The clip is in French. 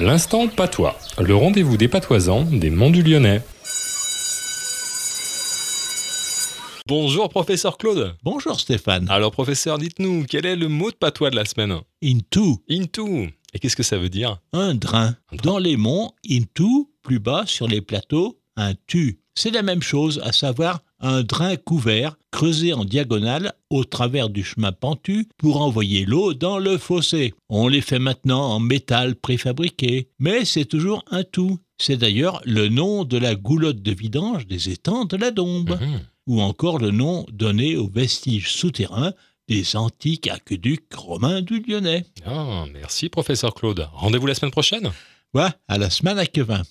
L'instant patois, le rendez-vous des patoisans des Monts du Lyonnais. Bonjour professeur Claude. Bonjour Stéphane. Alors professeur, dites-nous, quel est le mot de patois de la semaine? Into, Into. Et qu'est-ce que ça veut dire? Un drain. Un drain. Dans les monts, into, plus bas sur les plateaux, un tu. C'est la même chose, à savoir un drain couvert creusé en diagonale au travers du chemin pentu pour envoyer l'eau dans le fossé. On les fait maintenant en métal préfabriqué, mais c'est toujours un tout. C'est d'ailleurs le nom de la goulotte de vidange des étangs de la Dombe, Mhm. ou encore le nom donné aux vestiges souterrains des antiques aqueducs romains du Lyonnais. Ah, merci professeur Claude. Rendez-vous la semaine prochaine Ouais, à la semaine à Quevin.